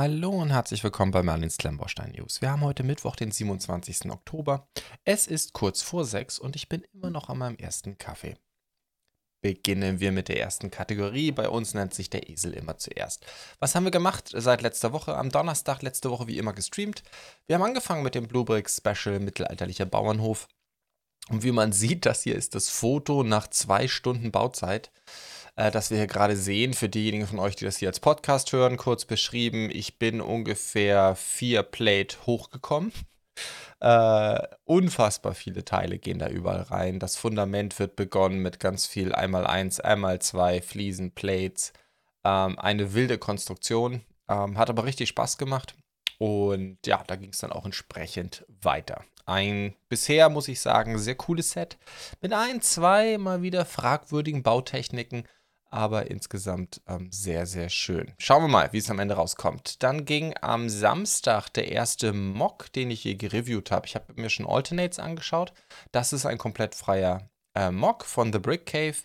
Hallo und herzlich willkommen bei Merlins Klemmbaustein News. Wir haben heute Mittwoch, den 27. Oktober. Es ist kurz vor sechs und ich bin immer noch an meinem ersten Kaffee. Beginnen wir mit der ersten Kategorie. Bei uns nennt sich der Esel immer zuerst. Was haben wir gemacht seit letzter Woche? Am Donnerstag letzte Woche wie immer gestreamt. Wir haben angefangen mit dem Bluebrick Special Mittelalterlicher Bauernhof. Und wie man sieht, das hier ist das Foto nach zwei Stunden Bauzeit äh, das wir hier gerade sehen. Für diejenigen von euch, die das hier als Podcast hören, kurz beschrieben, ich bin ungefähr vier Plate hochgekommen. Äh, unfassbar viele Teile gehen da überall rein. Das Fundament wird begonnen mit ganz viel einmal eins, einmal zwei Fliesen, Plates. Ähm, eine wilde Konstruktion. Ähm, hat aber richtig Spaß gemacht. Und ja, da ging es dann auch entsprechend weiter. Ein bisher, muss ich sagen, sehr cooles Set. Mit ein, zwei mal wieder fragwürdigen Bautechniken aber insgesamt ähm, sehr, sehr schön. Schauen wir mal, wie es am Ende rauskommt. Dann ging am Samstag der erste Mock, den ich hier gereviewt habe. Ich habe mir schon Alternates angeschaut. Das ist ein komplett freier äh, Mock von The Brick Cave,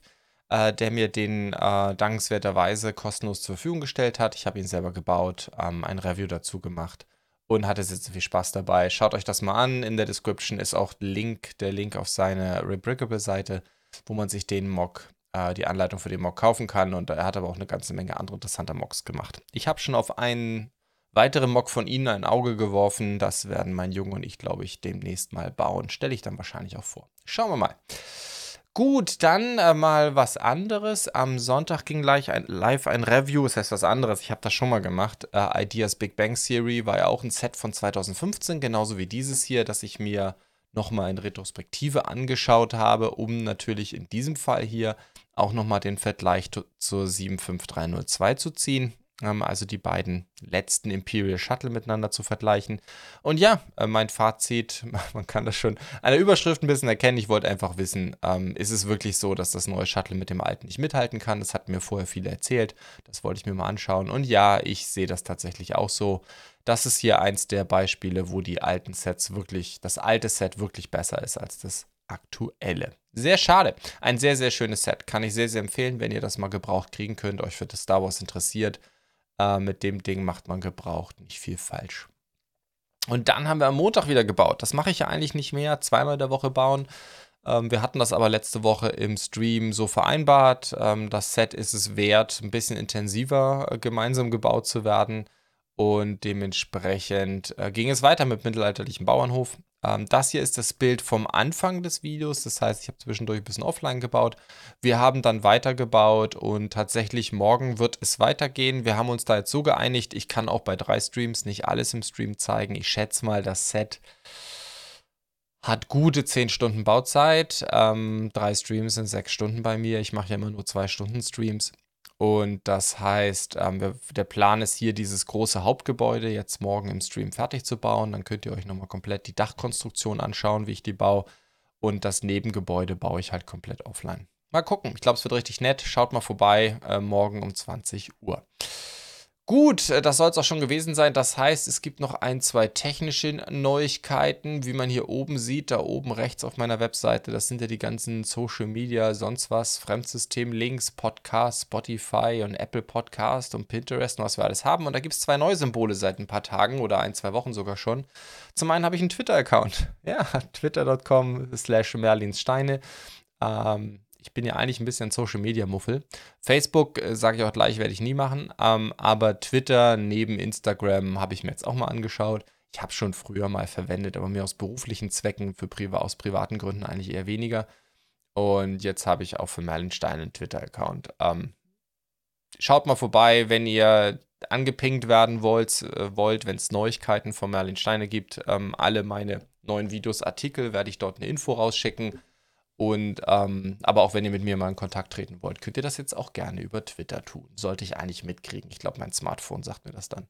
äh, der mir den äh, dankenswerterweise kostenlos zur Verfügung gestellt hat. Ich habe ihn selber gebaut, ähm, ein Review dazu gemacht und hatte sehr, sehr viel Spaß dabei. Schaut euch das mal an. In der Description ist auch Link, der Link auf seine Rebrickable-Seite, wo man sich den Mock äh, die Anleitung für den Mock kaufen kann. Und er hat aber auch eine ganze Menge andere interessante Mocks gemacht. Ich habe schon auf einen weiteren Mock von Ihnen ein Auge geworfen. Das werden mein Junge und ich, glaube ich, demnächst mal bauen. Stelle ich dann wahrscheinlich auch vor. Schauen wir mal. Gut, dann äh, mal was anderes. Am Sonntag ging gleich ein, live ein Review, das heißt was anderes. Ich habe das schon mal gemacht. Äh, Ideas Big Bang Theory war ja auch ein Set von 2015, genauso wie dieses hier, das ich mir nochmal in Retrospektive angeschaut habe, um natürlich in diesem Fall hier auch nochmal den Vergleich zur 75302 zu ziehen. Ähm, also die beiden letzten Imperial Shuttle miteinander zu vergleichen. Und ja, äh, mein Fazit, man kann das schon an der Überschrift ein bisschen erkennen. Ich wollte einfach wissen, ähm, ist es wirklich so, dass das neue Shuttle mit dem alten nicht mithalten kann? Das hat mir vorher viele erzählt. Das wollte ich mir mal anschauen. Und ja, ich sehe das tatsächlich auch so. Das ist hier eins der Beispiele, wo die alten Sets wirklich, das alte Set wirklich besser ist als das aktuelle. Sehr schade. Ein sehr, sehr schönes Set. Kann ich sehr, sehr empfehlen, wenn ihr das mal gebraucht kriegen könnt, euch für das Star Wars interessiert. Äh, mit dem Ding macht man gebraucht nicht viel falsch. Und dann haben wir am Montag wieder gebaut. Das mache ich ja eigentlich nicht mehr. Zweimal in der Woche bauen. Ähm, wir hatten das aber letzte Woche im Stream so vereinbart. Ähm, das Set ist es wert, ein bisschen intensiver äh, gemeinsam gebaut zu werden. Und dementsprechend äh, ging es weiter mit mittelalterlichem Bauernhof. Ähm, das hier ist das Bild vom Anfang des Videos. Das heißt, ich habe zwischendurch ein bisschen offline gebaut. Wir haben dann weitergebaut und tatsächlich morgen wird es weitergehen. Wir haben uns da jetzt so geeinigt, ich kann auch bei drei Streams nicht alles im Stream zeigen. Ich schätze mal, das Set hat gute 10 Stunden Bauzeit. Ähm, drei Streams sind sechs Stunden bei mir. Ich mache ja immer nur zwei Stunden Streams. Und das heißt, ähm, der Plan ist hier, dieses große Hauptgebäude jetzt morgen im Stream fertig zu bauen. Dann könnt ihr euch nochmal komplett die Dachkonstruktion anschauen, wie ich die baue. Und das Nebengebäude baue ich halt komplett offline. Mal gucken. Ich glaube, es wird richtig nett. Schaut mal vorbei, äh, morgen um 20 Uhr. Gut, äh, das soll es auch schon gewesen sein. Das heißt, es gibt noch ein, zwei technische Neuigkeiten, wie man hier oben sieht, da oben rechts auf meiner Webseite. Das sind ja die ganzen Social Media, sonst was, Fremdsystem-Links, Podcast, Spotify und Apple Podcast und Pinterest und was wir alles haben. Und da gibt es zwei neue Symbole seit ein paar Tagen oder ein, zwei Wochen sogar schon. Zum einen habe ich einen Twitter-Account. Ja, twitter.com slash merlinssteine. Ähm, ich bin ja eigentlich ein bisschen Social Media Muffel. Facebook, äh, sage ich auch gleich, werde ich nie machen. Ähm, aber Twitter neben Instagram habe ich mir jetzt auch mal angeschaut. Ich habe schon früher mal verwendet, aber mir aus beruflichen Zwecken, für Priva aus privaten Gründen eigentlich eher weniger. Und jetzt habe ich auch für Merlinstein einen Twitter-Account. Ähm, schaut mal vorbei, wenn ihr angepinkt werden wollt, äh, wollt wenn es Neuigkeiten von Merlin Steine gibt. Ähm, alle meine neuen Videos, Artikel werde ich dort eine Info rausschicken. Und ähm, aber auch wenn ihr mit mir mal in Kontakt treten wollt, könnt ihr das jetzt auch gerne über Twitter tun. Sollte ich eigentlich mitkriegen. Ich glaube, mein Smartphone sagt mir das dann.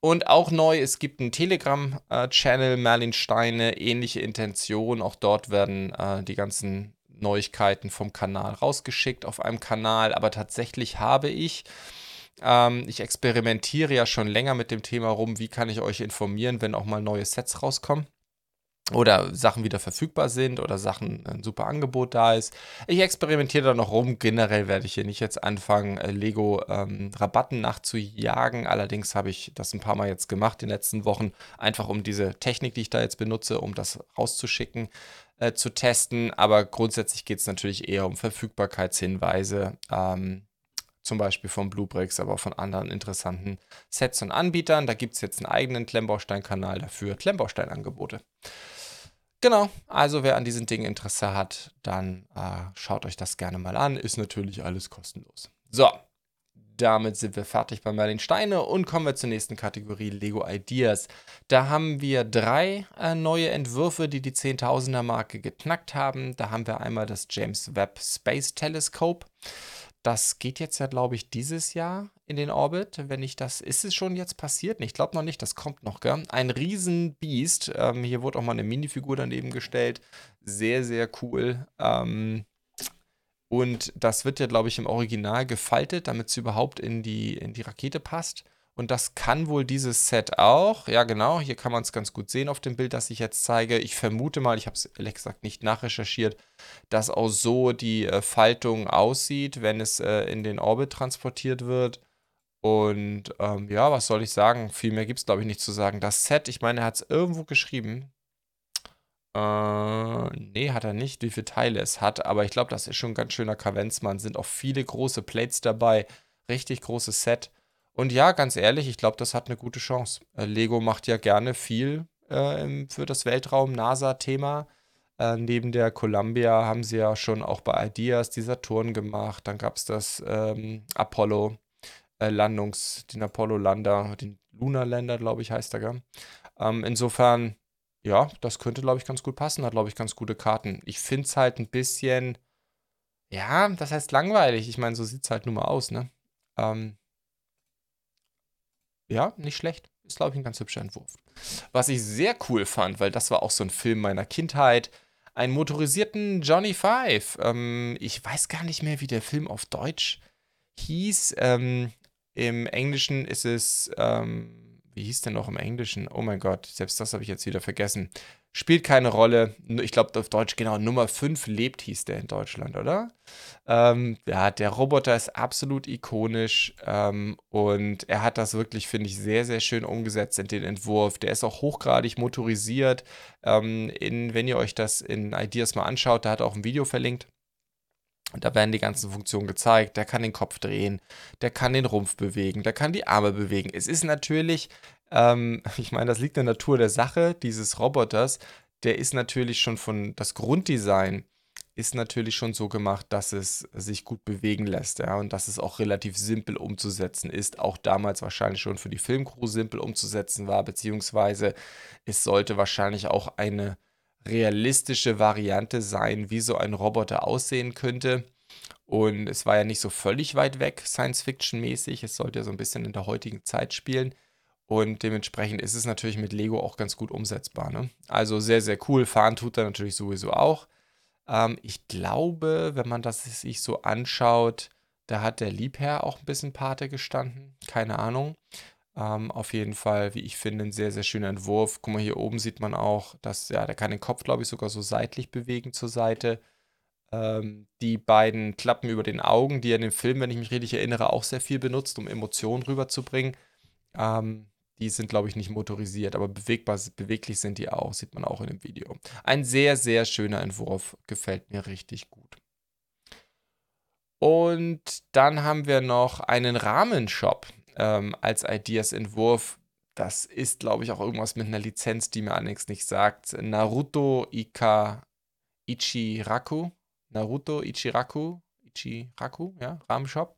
Und auch neu, es gibt einen Telegram-Channel, Merlin Steine, ähnliche Intention. Auch dort werden äh, die ganzen Neuigkeiten vom Kanal rausgeschickt auf einem Kanal. Aber tatsächlich habe ich, ähm, ich experimentiere ja schon länger mit dem Thema rum, wie kann ich euch informieren, wenn auch mal neue Sets rauskommen. Oder Sachen wieder verfügbar sind oder Sachen ein super Angebot da ist. Ich experimentiere da noch rum. Generell werde ich hier nicht jetzt anfangen, äh, Lego ähm, Rabatten nachzujagen. Allerdings habe ich das ein paar Mal jetzt gemacht in den letzten Wochen, einfach um diese Technik, die ich da jetzt benutze, um das rauszuschicken, äh, zu testen. Aber grundsätzlich geht es natürlich eher um Verfügbarkeitshinweise. Ähm, zum Beispiel von Bluebricks, aber auch von anderen interessanten Sets und Anbietern. Da gibt es jetzt einen eigenen Klemmbaustein-Kanal dafür, Klemmbaustein-Angebote. Genau, also wer an diesen Dingen Interesse hat, dann äh, schaut euch das gerne mal an. Ist natürlich alles kostenlos. So, damit sind wir fertig bei Merlin Steine und kommen wir zur nächsten Kategorie, Lego Ideas. Da haben wir drei äh, neue Entwürfe, die die 10.000er Marke geknackt haben. Da haben wir einmal das James Webb Space Telescope. Das geht jetzt ja, glaube ich, dieses Jahr in den Orbit. Wenn ich das, ist es schon jetzt passiert? Ich glaube noch nicht, das kommt noch, gell? Ein Riesenbiest. Ähm, hier wurde auch mal eine Minifigur daneben gestellt. Sehr, sehr cool. Ähm, und das wird ja, glaube ich, im Original gefaltet, damit es überhaupt in die, in die Rakete passt. Und das kann wohl dieses Set auch. Ja, genau. Hier kann man es ganz gut sehen auf dem Bild, das ich jetzt zeige. Ich vermute mal, ich habe es ehrlich gesagt nicht nachrecherchiert, dass auch so die äh, Faltung aussieht, wenn es äh, in den Orbit transportiert wird. Und ähm, ja, was soll ich sagen? Viel mehr gibt es, glaube ich, nicht zu sagen. Das Set, ich meine, er hat es irgendwo geschrieben. Äh, nee, hat er nicht, wie viele Teile es hat. Aber ich glaube, das ist schon ein ganz schöner Kavenzmann. Sind auch viele große Plates dabei. Richtig großes Set. Und ja, ganz ehrlich, ich glaube, das hat eine gute Chance. Äh, Lego macht ja gerne viel äh, für das Weltraum-NASA-Thema. Äh, neben der Columbia haben sie ja schon auch bei Ideas die Saturn gemacht. Dann gab es das ähm, Apollo äh, Landungs, den Apollo-Lander, den Lunar Lander, glaube ich, heißt er, gell? Ähm, insofern, ja, das könnte, glaube ich, ganz gut passen. Hat, glaube ich, ganz gute Karten. Ich finde es halt ein bisschen, ja, das heißt langweilig. Ich meine, so sieht es halt nun mal aus, ne? Ähm, ja, nicht schlecht. Ist, glaube ich, ein ganz hübscher Entwurf. Was ich sehr cool fand, weil das war auch so ein Film meiner Kindheit, einen motorisierten Johnny Five. Ähm, ich weiß gar nicht mehr, wie der Film auf Deutsch hieß. Ähm, Im Englischen ist es, ähm, wie hieß der noch im Englischen? Oh mein Gott, selbst das habe ich jetzt wieder vergessen. Spielt keine Rolle. Ich glaube, auf Deutsch, genau, Nummer 5 lebt, hieß der in Deutschland, oder? Ähm, ja, der Roboter ist absolut ikonisch ähm, und er hat das wirklich, finde ich, sehr, sehr schön umgesetzt in den Entwurf. Der ist auch hochgradig motorisiert. Ähm, in, wenn ihr euch das in Ideas mal anschaut, da hat er auch ein Video verlinkt. Und da werden die ganzen Funktionen gezeigt. Der kann den Kopf drehen, der kann den Rumpf bewegen, der kann die Arme bewegen. Es ist natürlich ähm, ich meine, das liegt in der Natur der Sache dieses Roboters. Der ist natürlich schon von, das Grunddesign ist natürlich schon so gemacht, dass es sich gut bewegen lässt, ja, und dass es auch relativ simpel umzusetzen ist. Auch damals wahrscheinlich schon für die Filmcrew simpel umzusetzen war, beziehungsweise es sollte wahrscheinlich auch eine realistische Variante sein, wie so ein Roboter aussehen könnte. Und es war ja nicht so völlig weit weg, Science-Fiction-mäßig. Es sollte ja so ein bisschen in der heutigen Zeit spielen. Und dementsprechend ist es natürlich mit Lego auch ganz gut umsetzbar. Ne? Also sehr, sehr cool. Fahren tut er natürlich sowieso auch. Ähm, ich glaube, wenn man das sich so anschaut, da hat der Liebherr auch ein bisschen Pate gestanden. Keine Ahnung. Ähm, auf jeden Fall, wie ich finde, ein sehr, sehr schöner Entwurf. Guck mal, hier oben sieht man auch, dass, ja, der kann den Kopf, glaube ich, sogar so seitlich bewegen zur Seite. Ähm, die beiden Klappen über den Augen, die er in dem Film, wenn ich mich richtig erinnere, auch sehr viel benutzt, um Emotionen rüberzubringen. Ähm, die sind, glaube ich, nicht motorisiert, aber bewegbar, beweglich sind die auch, sieht man auch in dem Video. Ein sehr, sehr schöner Entwurf, gefällt mir richtig gut. Und dann haben wir noch einen Rahmenshop ähm, als Ideas-Entwurf. Das ist, glaube ich, auch irgendwas mit einer Lizenz, die mir allerdings nicht sagt. Naruto Ika Ichiraku. Naruto Ichiraku. Ichiraku, ja, Rahmenshop.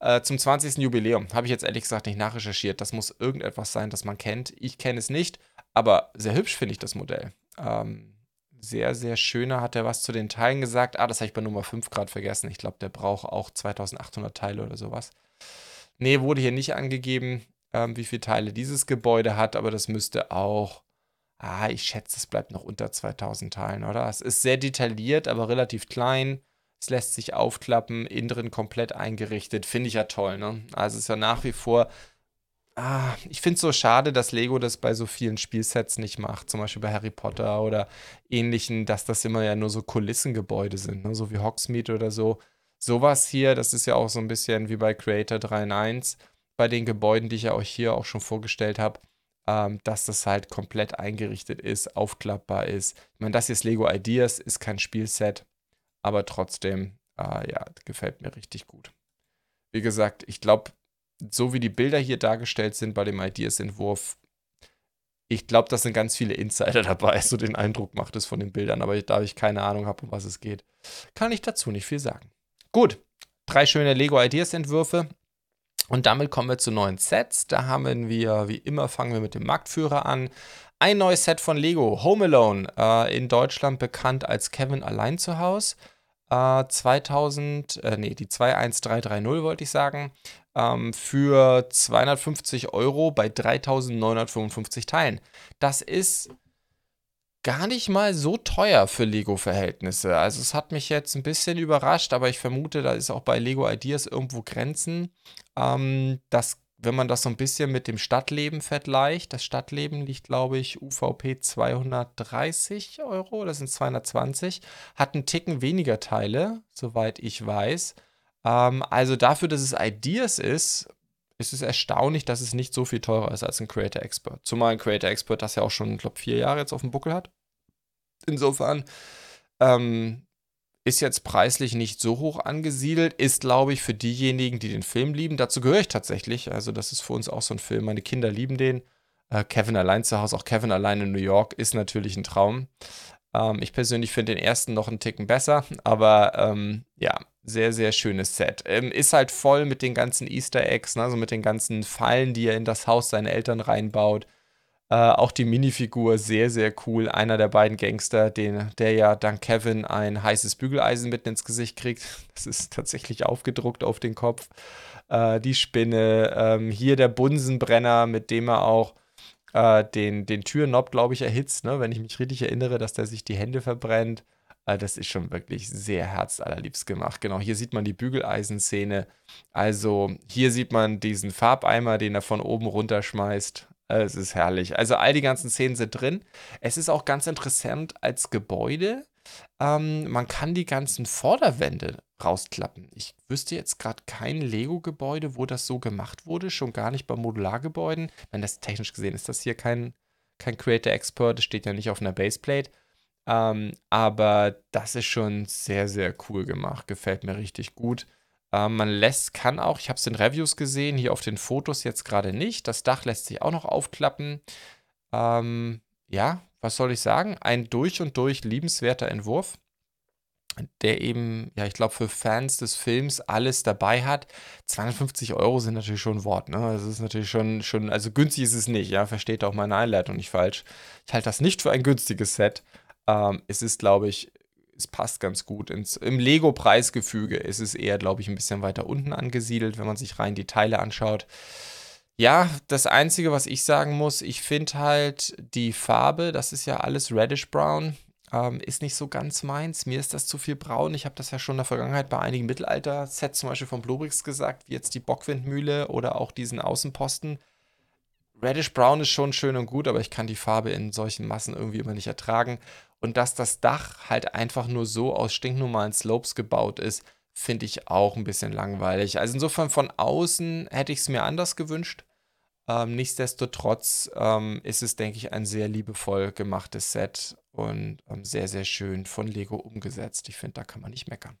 Äh, zum 20. Jubiläum habe ich jetzt ehrlich gesagt nicht nachrecherchiert. Das muss irgendetwas sein, das man kennt. Ich kenne es nicht, aber sehr hübsch finde ich das Modell. Ähm, sehr, sehr schöner hat er was zu den Teilen gesagt. Ah, das habe ich bei Nummer 5 gerade vergessen. Ich glaube, der braucht auch 2800 Teile oder sowas. Nee, wurde hier nicht angegeben, ähm, wie viele Teile dieses Gebäude hat, aber das müsste auch. Ah, ich schätze, es bleibt noch unter 2000 Teilen, oder? Es ist sehr detailliert, aber relativ klein. Es lässt sich aufklappen, innen drin komplett eingerichtet. Finde ich ja toll, ne? Also es ist ja nach wie vor ah, ich finde es so schade, dass Lego das bei so vielen Spielsets nicht macht. Zum Beispiel bei Harry Potter oder ähnlichen, dass das immer ja nur so Kulissengebäude sind, ne? so wie Hogsmeade oder so. Sowas hier, das ist ja auch so ein bisschen wie bei Creator 3 in 1, bei den Gebäuden, die ich ja euch hier auch schon vorgestellt habe, ähm, dass das halt komplett eingerichtet ist, aufklappbar ist. Ich meine, das hier ist Lego Ideas, ist kein Spielset, aber trotzdem, äh, ja, gefällt mir richtig gut. Wie gesagt, ich glaube, so wie die Bilder hier dargestellt sind bei dem Ideas-Entwurf, ich glaube, da sind ganz viele Insider dabei. So den Eindruck macht es von den Bildern, aber da ich keine Ahnung habe, um was es geht, kann ich dazu nicht viel sagen. Gut, drei schöne Lego Ideas Entwürfe. Und damit kommen wir zu neuen Sets. Da haben wir, wie immer, fangen wir mit dem Marktführer an. Ein neues Set von Lego, Home Alone, äh, in Deutschland bekannt als Kevin allein zu Hause. Äh, 2000, äh, nee, die 21330 wollte ich sagen ähm, für 250 Euro bei 3955 Teilen. Das ist gar nicht mal so teuer für Lego-Verhältnisse. Also es hat mich jetzt ein bisschen überrascht, aber ich vermute, da ist auch bei Lego Ideas irgendwo Grenzen. Ähm, das, wenn man das so ein bisschen mit dem Stadtleben vergleicht, das Stadtleben liegt, glaube ich, UVP 230 Euro, das sind 220, hat einen Ticken weniger Teile, soweit ich weiß. Ähm, also dafür, dass es Ideas ist, ist es erstaunlich, dass es nicht so viel teurer ist als ein Creator Expert. Zumal ein Creator Expert das ja auch schon, ich glaube, vier Jahre jetzt auf dem Buckel hat. Insofern ähm, ist jetzt preislich nicht so hoch angesiedelt, ist, glaube ich, für diejenigen, die den Film lieben. Dazu gehöre ich tatsächlich. Also, das ist für uns auch so ein Film. Meine Kinder lieben den. Äh, Kevin allein zu Hause, auch Kevin allein in New York, ist natürlich ein Traum. Ähm, ich persönlich finde den ersten noch einen Ticken besser, aber ähm, ja, sehr, sehr schönes Set. Ähm, ist halt voll mit den ganzen Easter Eggs, ne? also mit den ganzen Fallen, die er in das Haus seiner Eltern reinbaut. Äh, auch die Minifigur sehr, sehr cool. Einer der beiden Gangster, den, der ja dank Kevin ein heißes Bügeleisen mitten ins Gesicht kriegt. Das ist tatsächlich aufgedruckt auf den Kopf. Äh, die Spinne. Ähm, hier der Bunsenbrenner, mit dem er auch äh, den, den Türknob, glaube ich, erhitzt, ne? wenn ich mich richtig erinnere, dass der sich die Hände verbrennt. Äh, das ist schon wirklich sehr herzallerliebst gemacht. Genau, hier sieht man die Bügeleisenszene. Also hier sieht man diesen Farbeimer, den er von oben runterschmeißt. Äh, es ist herrlich. Also all die ganzen Szenen sind drin. Es ist auch ganz interessant als Gebäude. Ähm, man kann die ganzen Vorderwände rausklappen. Ich wüsste jetzt gerade kein Lego-Gebäude, wo das so gemacht wurde, schon gar nicht bei Modulargebäuden. Wenn das technisch gesehen ist das hier kein, kein Creator Expert, das steht ja nicht auf einer Baseplate. Ähm, aber das ist schon sehr, sehr cool gemacht. Gefällt mir richtig gut. Ähm, man lässt, kann auch, ich habe es in Reviews gesehen, hier auf den Fotos jetzt gerade nicht. Das Dach lässt sich auch noch aufklappen. Ähm, ja, was soll ich sagen? Ein durch und durch liebenswerter Entwurf, der eben, ja, ich glaube, für Fans des Films alles dabei hat. 250 Euro sind natürlich schon ein Wort, ne? Das ist natürlich schon, schon, also günstig ist es nicht, ja, versteht auch meine Einleitung nicht falsch. Ich halte das nicht für ein günstiges Set. Ähm, es ist, glaube ich, es passt ganz gut. Ins, Im Lego-Preisgefüge ist es eher, glaube ich, ein bisschen weiter unten angesiedelt, wenn man sich rein die Teile anschaut. Ja, das Einzige, was ich sagen muss, ich finde halt die Farbe, das ist ja alles Reddish Brown, ähm, ist nicht so ganz meins. Mir ist das zu viel braun. Ich habe das ja schon in der Vergangenheit bei einigen Mittelalter-Sets, zum Beispiel von Bluebricks gesagt, wie jetzt die Bockwindmühle oder auch diesen Außenposten. Reddish Brown ist schon schön und gut, aber ich kann die Farbe in solchen Massen irgendwie immer nicht ertragen. Und dass das Dach halt einfach nur so aus stinknormalen Slopes gebaut ist, finde ich auch ein bisschen langweilig. Also insofern von außen hätte ich es mir anders gewünscht. Ähm, nichtsdestotrotz ähm, ist es, denke ich, ein sehr liebevoll gemachtes Set und ähm, sehr, sehr schön von Lego umgesetzt. Ich finde, da kann man nicht meckern.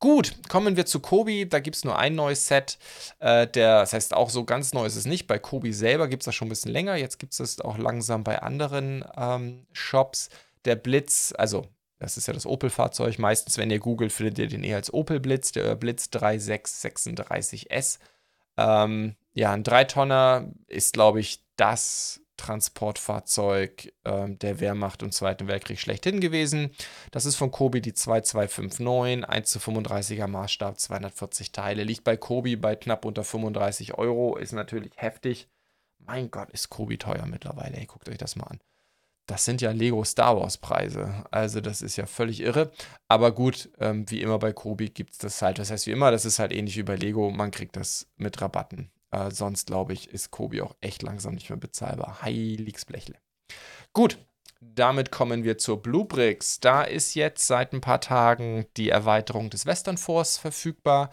Gut, kommen wir zu Kobi. Da gibt es nur ein neues Set. Äh, der, das heißt, auch so ganz neu ist es nicht. Bei Kobi selber gibt es das schon ein bisschen länger. Jetzt gibt es das auch langsam bei anderen ähm, Shops. Der Blitz, also das ist ja das Opel-Fahrzeug. Meistens, wenn ihr googelt, findet ihr den eher als Opel Blitz, der Blitz 3636S. Ähm, ja, ein Dreitonner ist, glaube ich, das Transportfahrzeug ähm, der Wehrmacht im Zweiten Weltkrieg schlechthin gewesen. Das ist von Kobi die 2259, 1 zu 35er Maßstab, 240 Teile. Liegt bei Kobi bei knapp unter 35 Euro, ist natürlich heftig. Mein Gott, ist Kobi teuer mittlerweile. Ey, guckt euch das mal an. Das sind ja Lego Star Wars Preise. Also das ist ja völlig irre. Aber gut, ähm, wie immer bei Kobi gibt es das halt. Das heißt, wie immer, das ist halt ähnlich wie bei Lego. Man kriegt das mit Rabatten. Äh, sonst, glaube ich, ist Kobi auch echt langsam nicht mehr bezahlbar. Heiliges Blechle. Gut, damit kommen wir zur Bluebricks. Da ist jetzt seit ein paar Tagen die Erweiterung des Western Force verfügbar.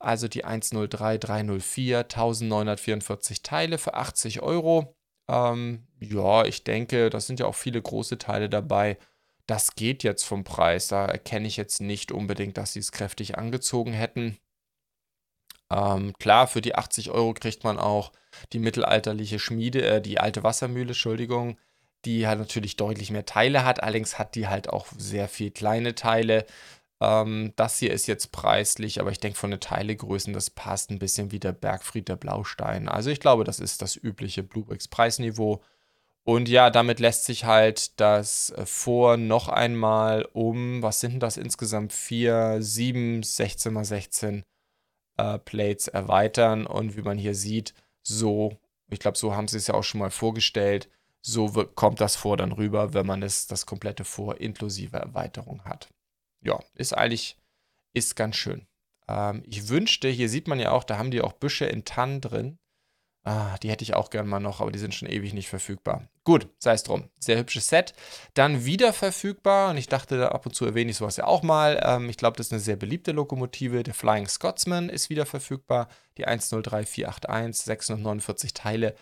Also die 103304, 1944 Teile für 80 Euro. Ähm, ja, ich denke, da sind ja auch viele große Teile dabei. Das geht jetzt vom Preis. Da erkenne ich jetzt nicht unbedingt, dass sie es kräftig angezogen hätten. Ähm, klar, für die 80 Euro kriegt man auch die mittelalterliche Schmiede, äh, die alte Wassermühle, Entschuldigung, die halt natürlich deutlich mehr Teile hat. Allerdings hat die halt auch sehr viel kleine Teile. Ähm, das hier ist jetzt preislich, aber ich denke von den Teilegrößen, das passt ein bisschen wie der Bergfried der Blaustein. Also ich glaube, das ist das übliche Bluebricks Preisniveau. Und ja, damit lässt sich halt das äh, Vor noch einmal um, was sind das insgesamt? 4, 7, 16 mal 16 äh, Plates erweitern. Und wie man hier sieht, so, ich glaube, so haben sie es ja auch schon mal vorgestellt, so kommt das Vor dann rüber, wenn man es, das komplette Vor inklusive Erweiterung hat. Ja, ist eigentlich, ist ganz schön. Ähm, ich wünschte, hier sieht man ja auch, da haben die auch Büsche in Tannen drin. Ah, die hätte ich auch gern mal noch, aber die sind schon ewig nicht verfügbar. Gut, sei es drum. Sehr hübsches Set. Dann wieder verfügbar, und ich dachte, ab und zu erwähne ich sowas ja auch mal. Ähm, ich glaube, das ist eine sehr beliebte Lokomotive. Der Flying Scotsman ist wieder verfügbar. Die 103481, 649 Teile.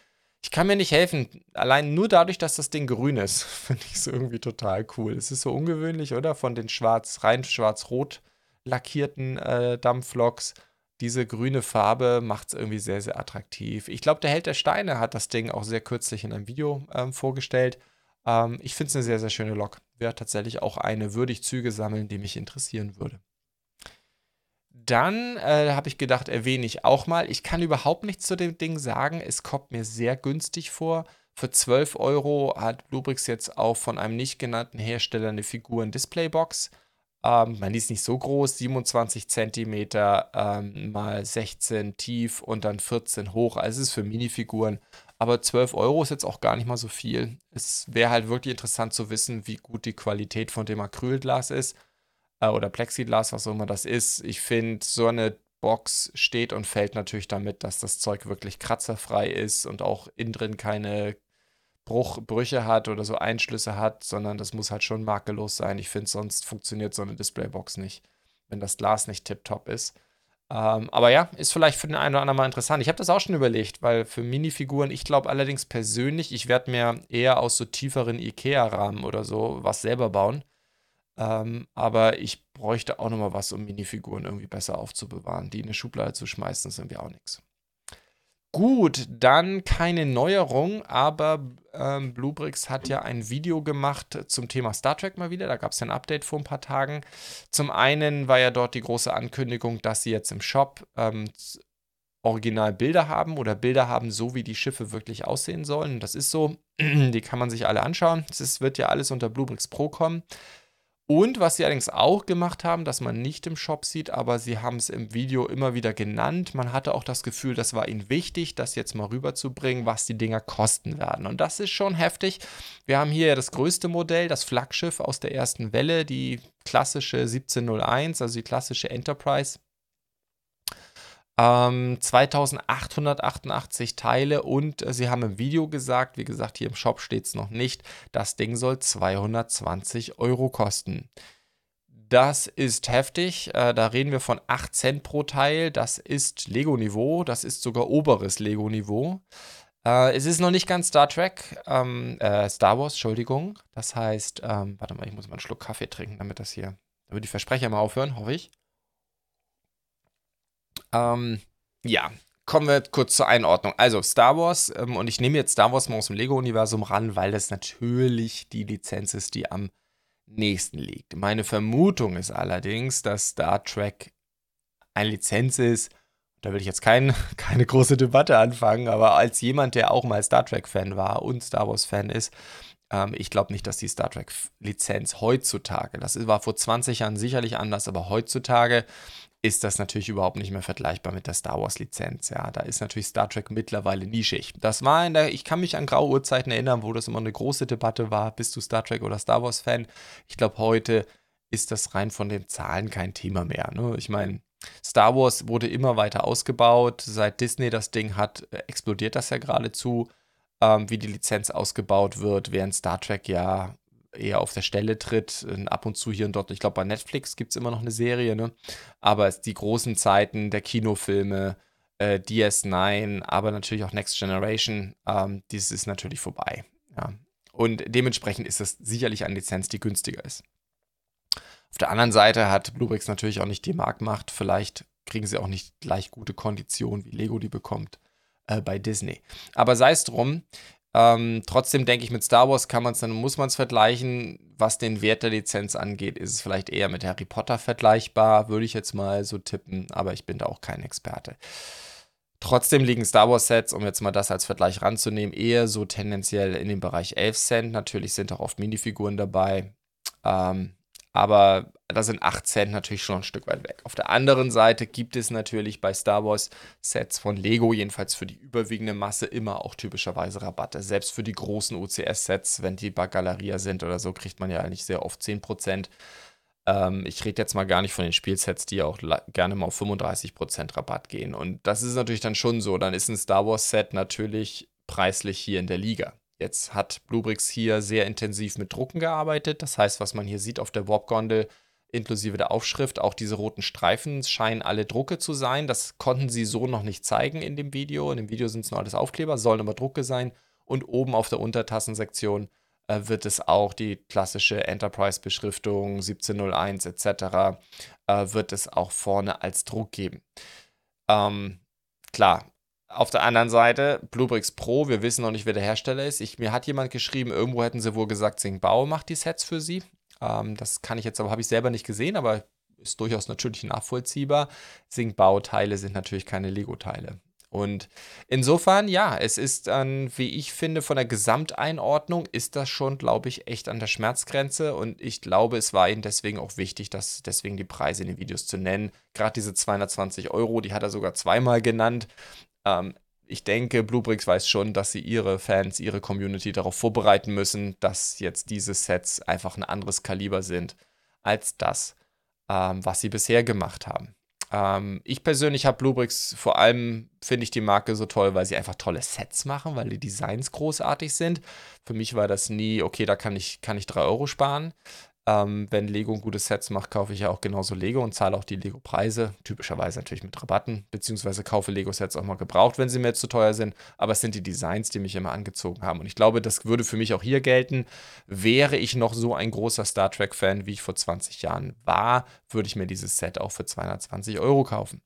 Ich kann mir nicht helfen. Allein nur dadurch, dass das Ding grün ist, finde ich es irgendwie total cool. Es ist so ungewöhnlich, oder? Von den schwarz, rein schwarz-rot lackierten äh, Dampfloks diese grüne Farbe macht es irgendwie sehr, sehr attraktiv. Ich glaube, der Held der Steine hat das Ding auch sehr kürzlich in einem Video ähm, vorgestellt. Ähm, ich finde es eine sehr, sehr schöne Lok. Wäre tatsächlich auch eine, würde ich Züge sammeln, die mich interessieren würde. Dann äh, habe ich gedacht, erwähne ich auch mal. Ich kann überhaupt nichts zu dem Ding sagen. Es kommt mir sehr günstig vor. Für 12 Euro hat Bluebricks jetzt auch von einem nicht genannten Hersteller eine Figuren-Displaybox. Ähm, man ist nicht so groß, 27 cm ähm, mal 16 tief und dann 14 hoch. Also es ist für Minifiguren. Aber 12 Euro ist jetzt auch gar nicht mal so viel. Es wäre halt wirklich interessant zu wissen, wie gut die Qualität von dem Acrylglas ist. Äh, oder Plexiglas, was auch immer das ist. Ich finde, so eine Box steht und fällt natürlich damit, dass das Zeug wirklich kratzerfrei ist und auch innen drin keine Bruch, Brüche hat oder so Einschlüsse hat, sondern das muss halt schon makellos sein. Ich finde, sonst funktioniert so eine Displaybox nicht, wenn das Glas nicht tiptop ist. Ähm, aber ja, ist vielleicht für den einen oder anderen mal interessant. Ich habe das auch schon überlegt, weil für Minifiguren, ich glaube allerdings persönlich, ich werde mir eher aus so tieferen IKEA-Rahmen oder so was selber bauen. Ähm, aber ich bräuchte auch nochmal was, um Minifiguren irgendwie besser aufzubewahren. Die in eine Schublade zu schmeißen, ist irgendwie auch nichts. Gut, dann keine Neuerung, aber ähm, Bluebricks hat ja ein Video gemacht zum Thema Star Trek mal wieder. Da gab es ja ein Update vor ein paar Tagen. Zum einen war ja dort die große Ankündigung, dass sie jetzt im Shop ähm, original Bilder haben oder Bilder haben, so wie die Schiffe wirklich aussehen sollen. Das ist so, die kann man sich alle anschauen. Es wird ja alles unter Bluebricks Pro kommen. Und was sie allerdings auch gemacht haben, dass man nicht im Shop sieht, aber sie haben es im Video immer wieder genannt. Man hatte auch das Gefühl, das war ihnen wichtig, das jetzt mal rüberzubringen, was die Dinger kosten werden. Und das ist schon heftig. Wir haben hier das größte Modell, das Flaggschiff aus der ersten Welle, die klassische 1701, also die klassische Enterprise. Ähm, 2888 Teile und äh, sie haben im Video gesagt, wie gesagt, hier im Shop steht es noch nicht, das Ding soll 220 Euro kosten. Das ist heftig. Äh, da reden wir von 8 Cent pro Teil. Das ist Lego-Niveau. Das ist sogar oberes Lego-Niveau. Äh, es ist noch nicht ganz Star Trek, ähm, äh, Star Wars, Entschuldigung. Das heißt, ähm, warte mal, ich muss mal einen Schluck Kaffee trinken, damit das hier, damit die Versprecher mal aufhören, hoffe ich. Ähm, ja, kommen wir kurz zur Einordnung. Also Star Wars, ähm, und ich nehme jetzt Star Wars mal aus dem Lego-Universum ran, weil das natürlich die Lizenz ist, die am nächsten liegt. Meine Vermutung ist allerdings, dass Star Trek eine Lizenz ist. Da will ich jetzt kein, keine große Debatte anfangen, aber als jemand, der auch mal Star Trek-Fan war und Star Wars-Fan ist, ähm, ich glaube nicht, dass die Star Trek-Lizenz heutzutage, das war vor 20 Jahren sicherlich anders, aber heutzutage ist das natürlich überhaupt nicht mehr vergleichbar mit der Star Wars Lizenz. Ja, da ist natürlich Star Trek mittlerweile nischig. Das war in der, ich kann mich an graue Uhrzeiten erinnern, wo das immer eine große Debatte war, bist du Star Trek oder Star Wars Fan? Ich glaube, heute ist das rein von den Zahlen kein Thema mehr. Ne? Ich meine, Star Wars wurde immer weiter ausgebaut. Seit Disney das Ding hat, äh, explodiert das ja geradezu, ähm, wie die Lizenz ausgebaut wird, während Star Trek ja eher auf der Stelle tritt. Ab und zu hier und dort. Ich glaube, bei Netflix gibt es immer noch eine Serie, ne? Aber die großen Zeiten der Kinofilme, äh, DS9, aber natürlich auch Next Generation, ähm, dieses ist natürlich vorbei. Ja. Und dementsprechend ist es sicherlich eine Lizenz, die günstiger ist. Auf der anderen Seite hat Bluebricks natürlich auch nicht die Marktmacht. Vielleicht kriegen sie auch nicht gleich gute Konditionen, wie Lego die bekommt äh, bei Disney. Aber sei es drum. Ähm, trotzdem denke ich, mit Star Wars kann man es, dann muss man es vergleichen. Was den Wert der Lizenz angeht, ist es vielleicht eher mit Harry Potter vergleichbar, würde ich jetzt mal so tippen, aber ich bin da auch kein Experte. Trotzdem liegen Star Wars Sets, um jetzt mal das als Vergleich ranzunehmen, eher so tendenziell in dem Bereich 11 Cent. Natürlich sind auch oft Minifiguren dabei. Ähm, aber da sind 8 Cent natürlich schon ein Stück weit weg. Auf der anderen Seite gibt es natürlich bei Star Wars Sets von Lego, jedenfalls für die überwiegende Masse, immer auch typischerweise Rabatte. Selbst für die großen OCS-Sets, wenn die bei Galeria sind oder so, kriegt man ja eigentlich sehr oft 10%. Ähm, ich rede jetzt mal gar nicht von den Spielsets, die auch gerne mal auf 35% Rabatt gehen. Und das ist natürlich dann schon so. Dann ist ein Star Wars Set natürlich preislich hier in der Liga. Jetzt hat Bluebricks hier sehr intensiv mit Drucken gearbeitet. Das heißt, was man hier sieht auf der Warp-Gondel, inklusive der Aufschrift, auch diese roten Streifen scheinen alle Drucke zu sein. Das konnten sie so noch nicht zeigen in dem Video. In dem Video sind es nur alles Aufkleber, sollen aber Drucke sein. Und oben auf der Untertassensektion äh, wird es auch die klassische Enterprise-Beschriftung 1701 etc. Äh, wird es auch vorne als Druck geben. Ähm, klar, auf der anderen Seite, Bluebricks Pro, wir wissen noch nicht, wer der Hersteller ist. Ich, mir hat jemand geschrieben, irgendwo hätten sie wohl gesagt, Singbao macht die Sets für sie. Ähm, das kann ich jetzt aber, habe ich selber nicht gesehen, aber ist durchaus natürlich nachvollziehbar. Singbao-Teile sind natürlich keine Lego-Teile. Und insofern, ja, es ist dann, wie ich finde, von der Gesamteinordnung ist das schon, glaube ich, echt an der Schmerzgrenze. Und ich glaube, es war ihnen deswegen auch wichtig, dass deswegen die Preise in den Videos zu nennen. Gerade diese 220 Euro, die hat er sogar zweimal genannt. Ähm, ich denke, Bluebricks weiß schon, dass sie ihre Fans, ihre Community darauf vorbereiten müssen, dass jetzt diese Sets einfach ein anderes Kaliber sind als das, ähm, was sie bisher gemacht haben. Ähm, ich persönlich habe Bluebricks vor allem, finde ich die Marke so toll, weil sie einfach tolle Sets machen, weil die Designs großartig sind. Für mich war das nie, okay, da kann ich, kann ich 3 Euro sparen. Ähm, wenn Lego gute Sets macht, kaufe ich ja auch genauso Lego und zahle auch die Lego-Preise. Typischerweise natürlich mit Rabatten, beziehungsweise kaufe Lego-Sets auch mal gebraucht, wenn sie mir zu teuer sind. Aber es sind die Designs, die mich immer angezogen haben. Und ich glaube, das würde für mich auch hier gelten. Wäre ich noch so ein großer Star Trek-Fan, wie ich vor 20 Jahren war, würde ich mir dieses Set auch für 220 Euro kaufen.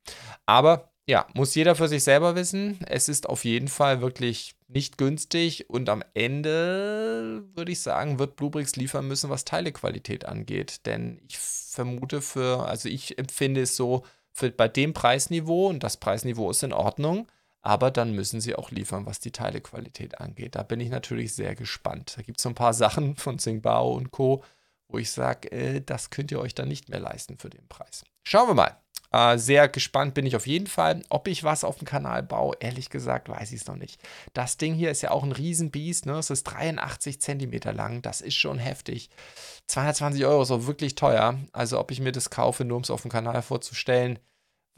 Aber ja, muss jeder für sich selber wissen. Es ist auf jeden Fall wirklich nicht günstig und am Ende würde ich sagen, wird Bluebricks liefern müssen, was Teilequalität angeht. Denn ich vermute für, also ich empfinde es so, für, bei dem Preisniveau, und das Preisniveau ist in Ordnung, aber dann müssen sie auch liefern, was die Teilequalität angeht. Da bin ich natürlich sehr gespannt. Da gibt es so ein paar Sachen von Tsingbao und Co., wo ich sage, äh, das könnt ihr euch dann nicht mehr leisten für den Preis. Schauen wir mal. Äh, sehr gespannt bin ich auf jeden Fall. Ob ich was auf dem Kanal baue, ehrlich gesagt, weiß ich es noch nicht. Das Ding hier ist ja auch ein Riesenbiest. Ne? Es ist 83 Zentimeter lang. Das ist schon heftig. 220 Euro ist auch wirklich teuer. Also, ob ich mir das kaufe, nur um es auf dem Kanal vorzustellen,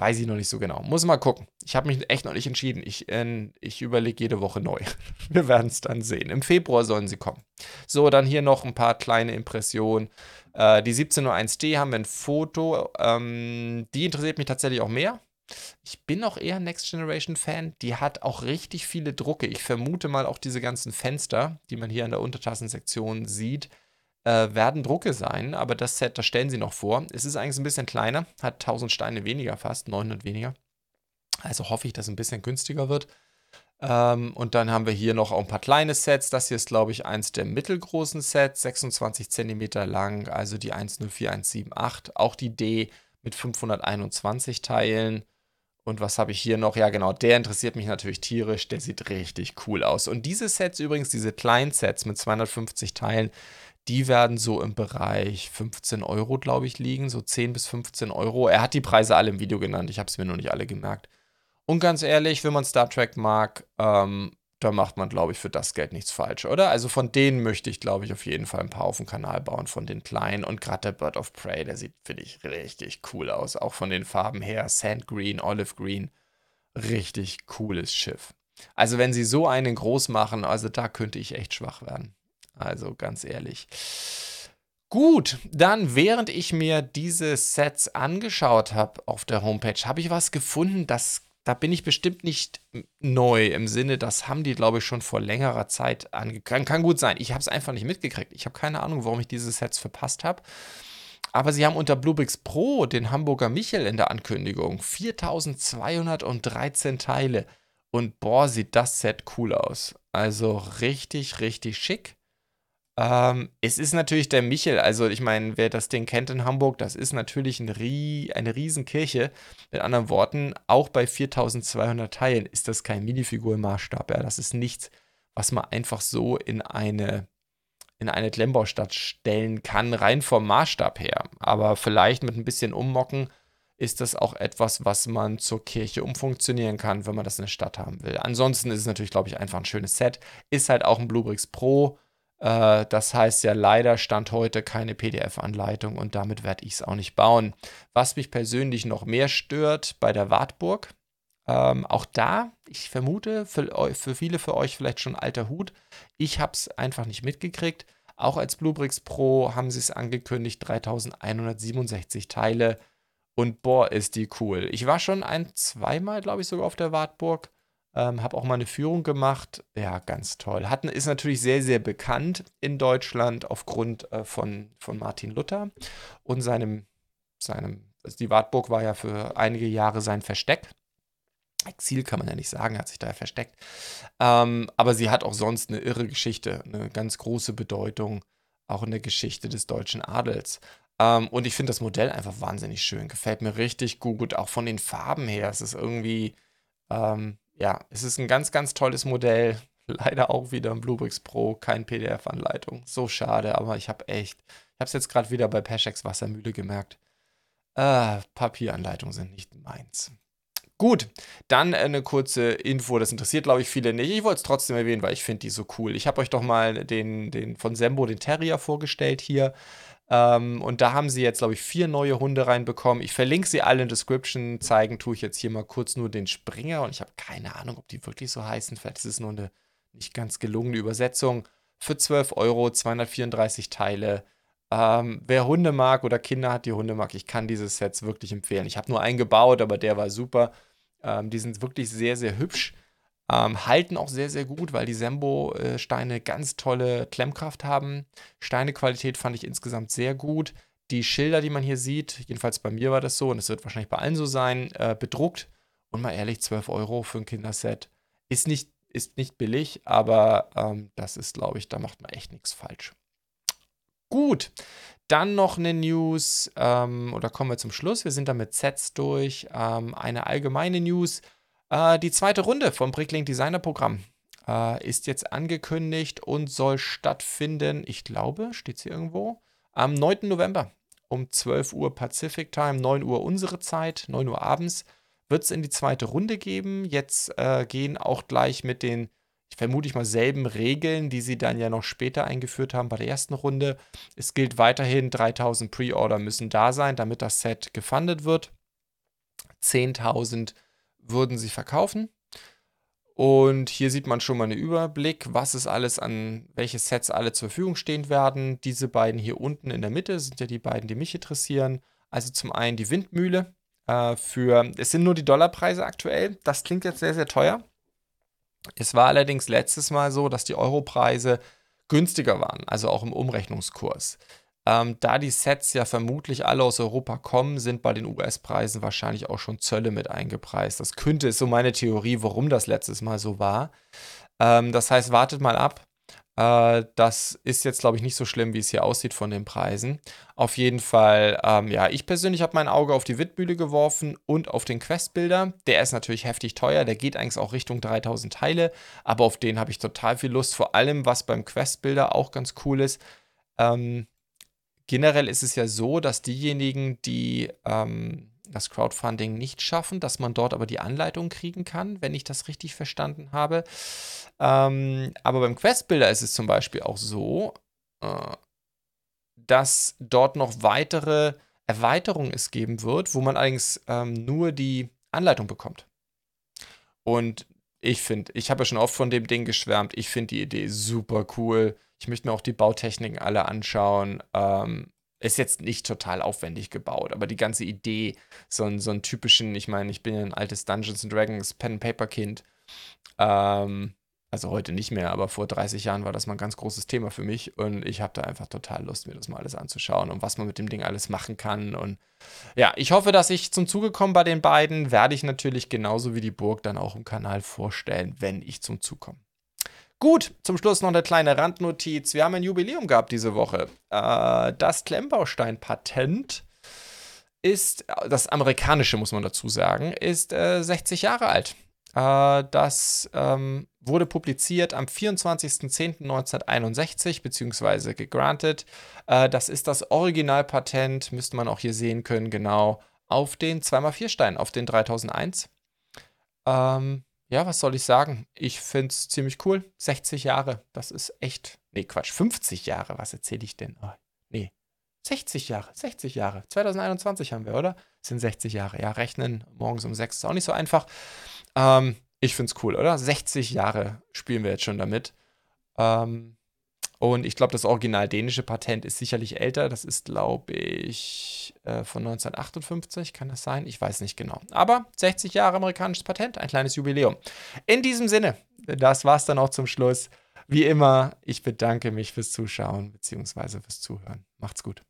Weiß ich noch nicht so genau. Muss mal gucken. Ich habe mich echt noch nicht entschieden. Ich, äh, ich überlege jede Woche neu. Wir werden es dann sehen. Im Februar sollen sie kommen. So, dann hier noch ein paar kleine Impressionen. Äh, die 1701D haben wir ein Foto. Ähm, die interessiert mich tatsächlich auch mehr. Ich bin auch eher Next Generation Fan. Die hat auch richtig viele Drucke. Ich vermute mal auch diese ganzen Fenster, die man hier in der Untertassensektion sieht äh, werden Drucke sein, aber das Set, das stellen sie noch vor. Es ist eigentlich ein bisschen kleiner, hat 1000 Steine weniger fast, 900 weniger. Also hoffe ich, dass es ein bisschen günstiger wird. Ähm, und dann haben wir hier noch ein paar kleine Sets. Das hier ist, glaube ich, eins der mittelgroßen Sets, 26 cm lang, also die 104178. Auch die D mit 521 Teilen. Und was habe ich hier noch? Ja, genau, der interessiert mich natürlich tierisch. Der sieht richtig cool aus. Und diese Sets übrigens, diese kleinen Sets mit 250 Teilen, die werden so im Bereich 15 Euro, glaube ich, liegen. So 10 bis 15 Euro. Er hat die Preise alle im Video genannt. Ich habe es mir noch nicht alle gemerkt. Und ganz ehrlich, wenn man Star Trek mag, ähm, da macht man, glaube ich, für das Geld nichts falsch, oder? Also von denen möchte ich, glaube ich, auf jeden Fall ein paar auf dem Kanal bauen, von den kleinen. Und gerade der Bird of Prey, der sieht, finde ich, richtig cool aus. Auch von den Farben her, Sand Green, Olive Green. Richtig cooles Schiff. Also wenn sie so einen groß machen, also da könnte ich echt schwach werden. Also ganz ehrlich. Gut, dann während ich mir diese Sets angeschaut habe auf der Homepage, habe ich was gefunden, das da bin ich bestimmt nicht neu im Sinne, das haben die, glaube ich, schon vor längerer Zeit angekündigt. Kann gut sein. Ich habe es einfach nicht mitgekriegt. Ich habe keine Ahnung, warum ich diese Sets verpasst habe. Aber sie haben unter Bluebricks Pro den Hamburger Michel in der Ankündigung. 4213 Teile. Und boah, sieht das Set cool aus. Also richtig, richtig schick. Ähm, es ist natürlich der Michel, also ich meine, wer das Ding kennt in Hamburg, das ist natürlich ein Rie eine Riesenkirche. Mit anderen Worten, auch bei 4200 Teilen ist das kein Minifigurmaßstab. Ja? Das ist nichts, was man einfach so in eine, in eine Klemmbaustadt stellen kann, rein vom Maßstab her. Aber vielleicht mit ein bisschen Ummocken ist das auch etwas, was man zur Kirche umfunktionieren kann, wenn man das in der Stadt haben will. Ansonsten ist es natürlich, glaube ich, einfach ein schönes Set. Ist halt auch ein Bluebricks Pro das heißt ja leider stand heute keine PDF-Anleitung und damit werde ich es auch nicht bauen. Was mich persönlich noch mehr stört bei der Wartburg, ähm, auch da, ich vermute, für, für viele für euch vielleicht schon alter Hut. Ich habe es einfach nicht mitgekriegt. Auch als Bluebricks Pro haben sie es angekündigt, 3167 Teile. Und boah, ist die cool. Ich war schon ein, zweimal, glaube ich, sogar auf der Wartburg. Ähm, habe auch mal eine Führung gemacht. Ja, ganz toll. Hatten ist natürlich sehr, sehr bekannt in Deutschland aufgrund äh, von, von Martin Luther und seinem, seinem, also die Wartburg war ja für einige Jahre sein Versteck. Exil kann man ja nicht sagen, hat sich da versteckt. Ähm, aber sie hat auch sonst eine irre Geschichte, eine ganz große Bedeutung, auch in der Geschichte des deutschen Adels. Ähm, und ich finde das Modell einfach wahnsinnig schön. Gefällt mir richtig gut, auch von den Farben her. Es ist irgendwie, ähm, ja, es ist ein ganz, ganz tolles Modell. Leider auch wieder ein Bluebricks Pro, kein PDF-Anleitung. So schade, aber ich habe echt, ich habe es jetzt gerade wieder bei Peschex Wassermühle gemerkt. Äh, Papieranleitungen sind nicht meins. Gut, dann eine kurze Info, das interessiert glaube ich viele nicht. Ich wollte es trotzdem erwähnen, weil ich finde die so cool. Ich habe euch doch mal den, den von Sembo, den Terrier vorgestellt hier. Ähm, und da haben sie jetzt, glaube ich, vier neue Hunde reinbekommen. Ich verlinke sie alle in der Description. Zeigen tue ich jetzt hier mal kurz nur den Springer. Und ich habe keine Ahnung, ob die wirklich so heißen. Vielleicht ist es nur eine nicht ganz gelungene Übersetzung. Für 12 Euro, 234 Teile. Ähm, wer Hunde mag oder Kinder hat, die Hunde mag, ich kann diese Sets wirklich empfehlen. Ich habe nur einen gebaut, aber der war super. Ähm, die sind wirklich sehr, sehr hübsch. Ähm, halten auch sehr, sehr gut, weil die Sembo-Steine ganz tolle Klemmkraft haben. Steinequalität fand ich insgesamt sehr gut. Die Schilder, die man hier sieht, jedenfalls bei mir war das so und es wird wahrscheinlich bei allen so sein, äh, bedruckt. Und mal ehrlich, 12 Euro für ein Kinderset ist nicht, ist nicht billig, aber ähm, das ist, glaube ich, da macht man echt nichts falsch. Gut, dann noch eine News, ähm, oder kommen wir zum Schluss. Wir sind da mit Sets durch. Ähm, eine allgemeine News. Äh, die zweite Runde vom Bricklink Designer Programm äh, ist jetzt angekündigt und soll stattfinden, ich glaube, steht hier irgendwo, am 9. November um 12 Uhr Pacific Time, 9 Uhr unsere Zeit, 9 Uhr abends, wird es in die zweite Runde geben. Jetzt äh, gehen auch gleich mit den, ich vermute ich mal, selben Regeln, die sie dann ja noch später eingeführt haben bei der ersten Runde. Es gilt weiterhin, 3000 Pre-Order müssen da sein, damit das Set gefundet wird. 10.000 würden sie verkaufen. Und hier sieht man schon mal einen Überblick, was es alles an, welche Sets alle zur Verfügung stehen werden. Diese beiden hier unten in der Mitte sind ja die beiden, die mich interessieren. Also zum einen die Windmühle äh, für, es sind nur die Dollarpreise aktuell. Das klingt jetzt sehr, sehr teuer. Es war allerdings letztes Mal so, dass die Europreise günstiger waren, also auch im Umrechnungskurs. Ähm, da die Sets ja vermutlich alle aus Europa kommen, sind bei den US-Preisen wahrscheinlich auch schon Zölle mit eingepreist. Das könnte, ist so meine Theorie, warum das letztes Mal so war. Ähm, das heißt, wartet mal ab. Äh, das ist jetzt, glaube ich, nicht so schlimm, wie es hier aussieht von den Preisen. Auf jeden Fall, ähm, ja, ich persönlich habe mein Auge auf die Wittbühle geworfen und auf den Quest-Builder. Der ist natürlich heftig teuer, der geht eigentlich auch Richtung 3000 Teile, aber auf den habe ich total viel Lust. Vor allem, was beim Quest-Builder auch ganz cool ist, ähm, generell ist es ja so, dass diejenigen, die ähm, das Crowdfunding nicht schaffen, dass man dort aber die Anleitung kriegen kann, wenn ich das richtig verstanden habe. Ähm, aber beim Questbuilder ist es zum Beispiel auch so, äh, dass dort noch weitere Erweiterungen es geben wird, wo man allerdings ähm, nur die Anleitung bekommt. Und ich finde, ich habe ja schon oft von dem Ding geschwärmt. Ich finde die Idee super cool. Ich möchte mir auch die Bautechniken alle anschauen. Ähm, ist jetzt nicht total aufwendig gebaut, aber die ganze Idee, so, einen, so einen typischen, ich meine, ich bin ja ein altes Dungeons Dragons Pen-Paper-Kind. Ähm, also heute nicht mehr, aber vor 30 Jahren war das mal ein ganz großes Thema für mich und ich habe da einfach total Lust, mir das mal alles anzuschauen und was man mit dem Ding alles machen kann. Und ja, ich hoffe, dass ich zum Zuge komme bei den beiden. Werde ich natürlich genauso wie die Burg dann auch im Kanal vorstellen, wenn ich zum Zug komme. Gut, zum Schluss noch eine kleine Randnotiz. Wir haben ein Jubiläum gehabt diese Woche. Äh, das Klemmbaustein-Patent ist, das amerikanische muss man dazu sagen, ist äh, 60 Jahre alt. Äh, das ähm, wurde publiziert am 24.10.1961, beziehungsweise gegrantet. Äh, das ist das Originalpatent, müsste man auch hier sehen können, genau, auf den 2x4-Stein, auf den 3001. Ähm, ja, was soll ich sagen? Ich finde es ziemlich cool. 60 Jahre, das ist echt. Nee, Quatsch, 50 Jahre, was erzähle ich denn? Oh, nee, 60 Jahre, 60 Jahre. 2021 haben wir, oder? Das sind 60 Jahre. Ja, rechnen morgens um 6 ist auch nicht so einfach. Ähm, ich finde es cool, oder? 60 Jahre spielen wir jetzt schon damit. Ähm, und ich glaube, das original dänische Patent ist sicherlich älter. Das ist, glaube ich, äh, von 1958. Kann das sein? Ich weiß nicht genau. Aber 60 Jahre amerikanisches Patent, ein kleines Jubiläum. In diesem Sinne, das war es dann auch zum Schluss. Wie immer, ich bedanke mich fürs Zuschauen bzw. fürs Zuhören. Macht's gut.